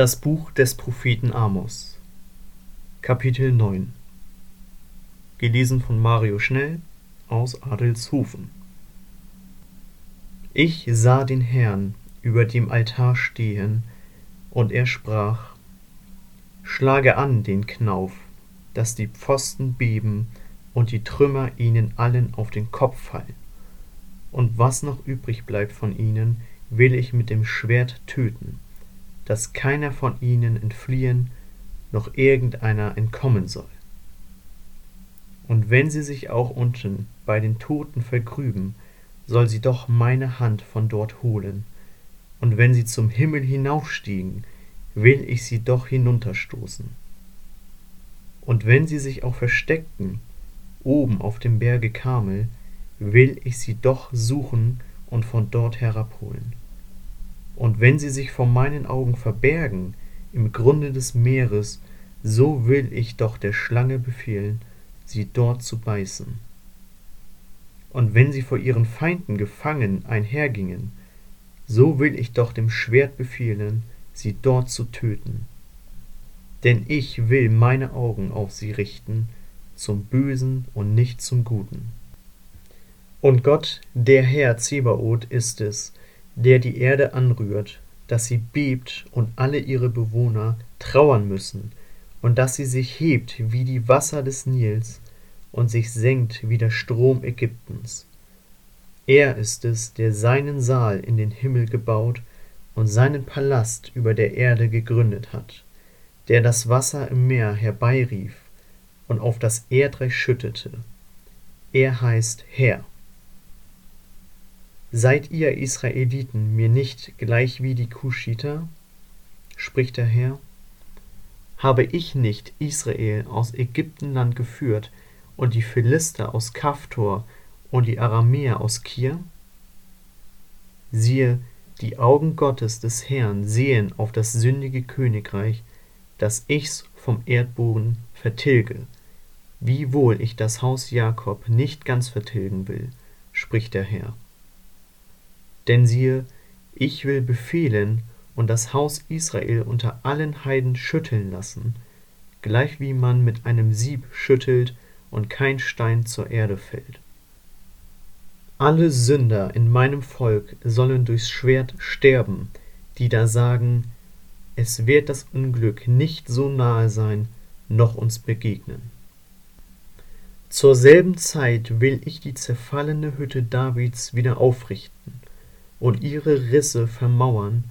Das Buch des Propheten Amos. Kapitel 9 Gelesen von Mario Schnell aus Adelshofen. Ich sah den Herrn über dem Altar stehen, und er sprach, Schlage an den Knauf, dass die Pfosten beben und die Trümmer ihnen allen auf den Kopf fallen. Und was noch übrig bleibt von ihnen, will ich mit dem Schwert töten dass keiner von ihnen entfliehen, noch irgendeiner entkommen soll. Und wenn sie sich auch unten bei den Toten vergrüben, soll sie doch meine Hand von dort holen, und wenn sie zum Himmel hinaufstiegen, will ich sie doch hinunterstoßen. Und wenn sie sich auch versteckten, oben auf dem Berge Kamel, will ich sie doch suchen und von dort herabholen. Und wenn sie sich vor meinen Augen verbergen im Grunde des Meeres, so will ich doch der Schlange befehlen, sie dort zu beißen. Und wenn sie vor ihren Feinden gefangen einhergingen, so will ich doch dem Schwert befehlen, sie dort zu töten. Denn ich will meine Augen auf sie richten, zum Bösen und nicht zum Guten. Und Gott, der Herr Zebaoth, ist es, der die Erde anrührt, dass sie bebt und alle ihre Bewohner trauern müssen, und dass sie sich hebt wie die Wasser des Nils und sich senkt wie der Strom Ägyptens. Er ist es, der seinen Saal in den Himmel gebaut und seinen Palast über der Erde gegründet hat, der das Wasser im Meer herbeirief und auf das Erdreich schüttete. Er heißt Herr. Seid ihr Israeliten mir nicht gleich wie die Kuschiter? spricht der Herr. Habe ich nicht Israel aus Ägyptenland geführt und die Philister aus Kaftor und die Aramäer aus Kir? Siehe, die Augen Gottes des Herrn sehen auf das sündige Königreich, dass ich's vom Erdboden vertilge, wiewohl ich das Haus Jakob nicht ganz vertilgen will, spricht der Herr. Denn siehe, ich will befehlen und das Haus Israel unter allen Heiden schütteln lassen, gleich wie man mit einem Sieb schüttelt und kein Stein zur Erde fällt. Alle Sünder in meinem Volk sollen durchs Schwert sterben, die da sagen, es wird das Unglück nicht so nahe sein, noch uns begegnen. Zur selben Zeit will ich die zerfallene Hütte Davids wieder aufrichten und ihre Risse vermauern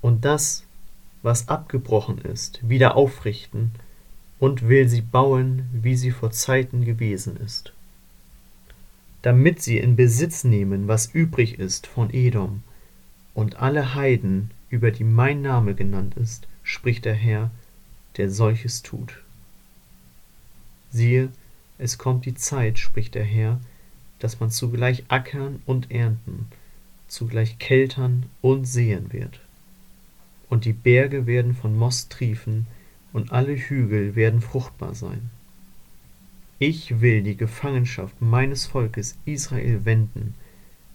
und das, was abgebrochen ist, wieder aufrichten und will sie bauen, wie sie vor Zeiten gewesen ist. Damit sie in Besitz nehmen, was übrig ist von Edom und alle Heiden, über die mein Name genannt ist, spricht der Herr, der solches tut. Siehe, es kommt die Zeit, spricht der Herr, dass man zugleich ackern und ernten, zugleich keltern und sehen wird. Und die Berge werden von Most triefen, und alle Hügel werden fruchtbar sein. Ich will die Gefangenschaft meines Volkes Israel wenden,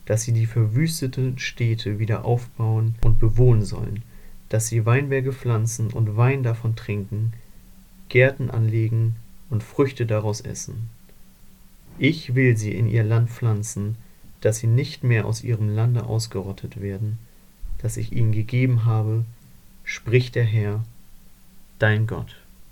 dass sie die verwüsteten Städte wieder aufbauen und bewohnen sollen, dass sie Weinberge pflanzen und Wein davon trinken, Gärten anlegen und Früchte daraus essen. Ich will sie in ihr Land pflanzen, dass sie nicht mehr aus ihrem Lande ausgerottet werden, das ich ihnen gegeben habe, spricht der Herr, dein Gott.